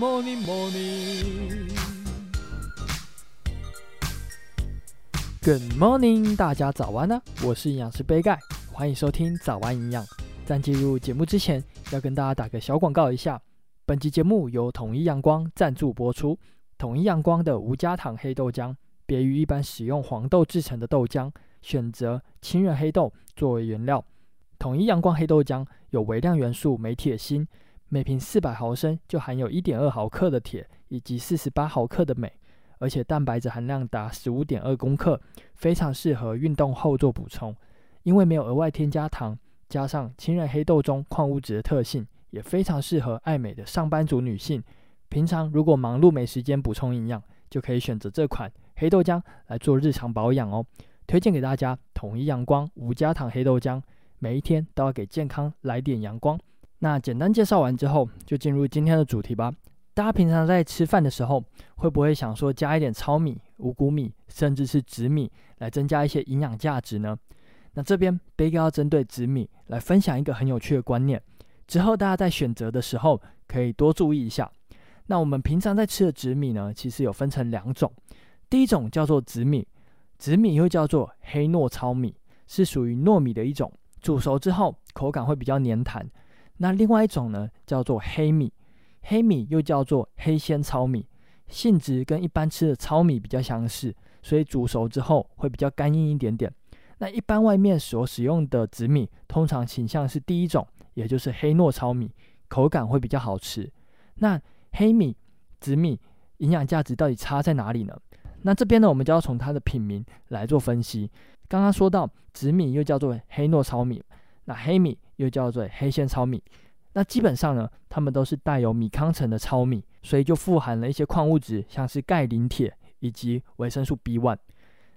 morning, morning. Good morning，大家早安呢、我是营养师杯盖，欢迎收听早安营养。在进入节目之前，要跟大家打个小广告一下。本集节目由统一阳光赞助播出。统一阳光的无加糖黑豆浆，别于一般使用黄豆制成的豆浆，选择青仁黑豆作为原料。统一阳光黑豆浆有微量元素镁、铁、锌，每瓶四百毫升就含有一点二毫克的铁以及四十八毫克的镁，而且蛋白质含量达十五点二公克，非常适合运动后做补充。因为没有额外添加糖，加上青仁黑豆中矿物质的特性，也非常适合爱美的上班族女性。平常如果忙碌没时间补充营养，就可以选择这款黑豆浆来做日常保养哦。推荐给大家统一阳光无加糖黑豆浆。每一天都要给健康来点阳光。那简单介绍完之后，就进入今天的主题吧。大家平常在吃饭的时候，会不会想说加一点糙米、五谷米，甚至是紫米，来增加一些营养价值呢？那这边杯哥要针对紫米来分享一个很有趣的观念，之后大家在选择的时候可以多注意一下。那我们平常在吃的紫米呢，其实有分成两种，第一种叫做紫米，紫米又叫做黑糯糙米，是属于糯米的一种。煮熟之后，口感会比较黏弹。那另外一种呢，叫做黑米，黑米又叫做黑鲜糙米，性质跟一般吃的糙米比较相似，所以煮熟之后会比较干硬一点点。那一般外面所使用的紫米，通常倾向是第一种，也就是黑糯糙米，口感会比较好吃。那黑米、紫米营养价值到底差在哪里呢？那这边呢，我们就要从它的品名来做分析。刚刚说到紫米又叫做黑糯糙米，那黑米又叫做黑线糙米，那基本上呢，它们都是带有米糠层的糙米，所以就富含了一些矿物质，像是钙、磷、铁以及维生素 B1。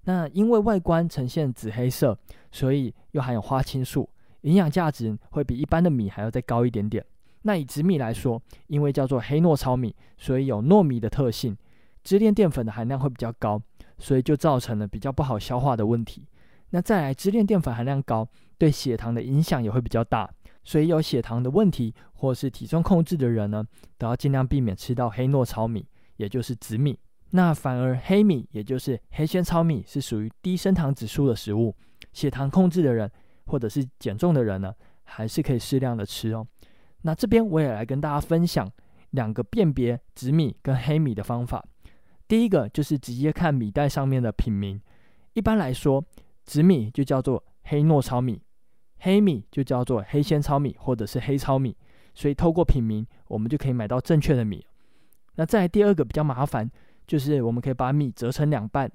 那因为外观呈现紫黑色，所以又含有花青素，营养价值会比一般的米还要再高一点点。那以紫米来说，因为叫做黑糯糙米，所以有糯米的特性，支链淀粉的含量会比较高，所以就造成了比较不好消化的问题。那再来，支链淀粉含量高，对血糖的影响也会比较大，所以有血糖的问题或是体重控制的人呢，都要尽量避免吃到黑糯糙米，也就是紫米。那反而黑米，也就是黑纤糙米，是属于低升糖指数的食物，血糖控制的人或者是减重的人呢，还是可以适量的吃哦。那这边我也来跟大家分享两个辨别紫米跟黑米的方法。第一个就是直接看米袋上面的品名，一般来说。紫米就叫做黑糯糙米，黑米就叫做黑纤糙米或者是黑糙米，所以透过品名，我们就可以买到正确的米。那再来第二个比较麻烦，就是我们可以把米折成两半，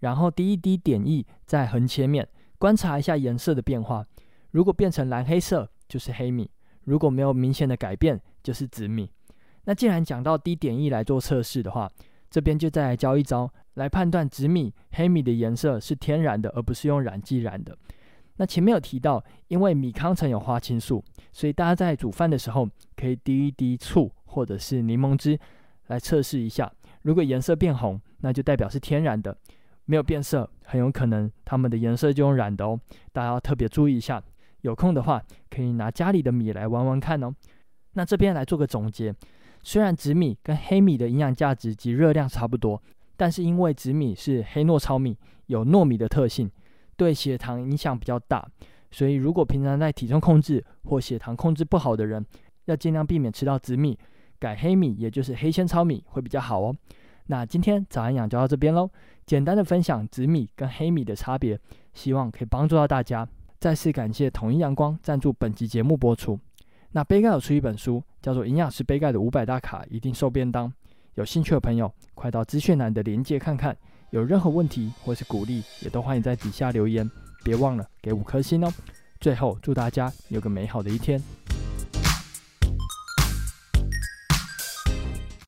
然后滴一滴碘液在横切面，观察一下颜色的变化。如果变成蓝黑色，就是黑米；如果没有明显的改变，就是紫米。那既然讲到滴碘液来做测试的话，这边就再来教一招。来判断紫米、黑米的颜色是天然的，而不是用染剂染的。那前面有提到，因为米糠层有花青素，所以大家在煮饭的时候可以滴一滴醋或者是柠檬汁来测试一下。如果颜色变红，那就代表是天然的；没有变色，很有可能它们的颜色就用染的哦。大家要特别注意一下。有空的话，可以拿家里的米来玩玩看哦。那这边来做个总结：虽然紫米跟黑米的营养价值及热量差不多。但是因为紫米是黑糯糙米，有糯米的特性，对血糖影响比较大，所以如果平常在体重控制或血糖控制不好的人，要尽量避免吃到紫米，改黑米，也就是黑纤糙米会比较好哦。那今天早安养就到这边喽，简单的分享紫米跟黑米的差别，希望可以帮助到大家。再次感谢统一阳光赞助本集节目播出。那杯盖有出一本书，叫做《营养师杯盖的五百大卡一定瘦便当》。有兴趣的朋友，快到资讯栏的连接看看。有任何问题或是鼓励，也都欢迎在底下留言。别忘了给五颗星哦。最后，祝大家有个美好的一天。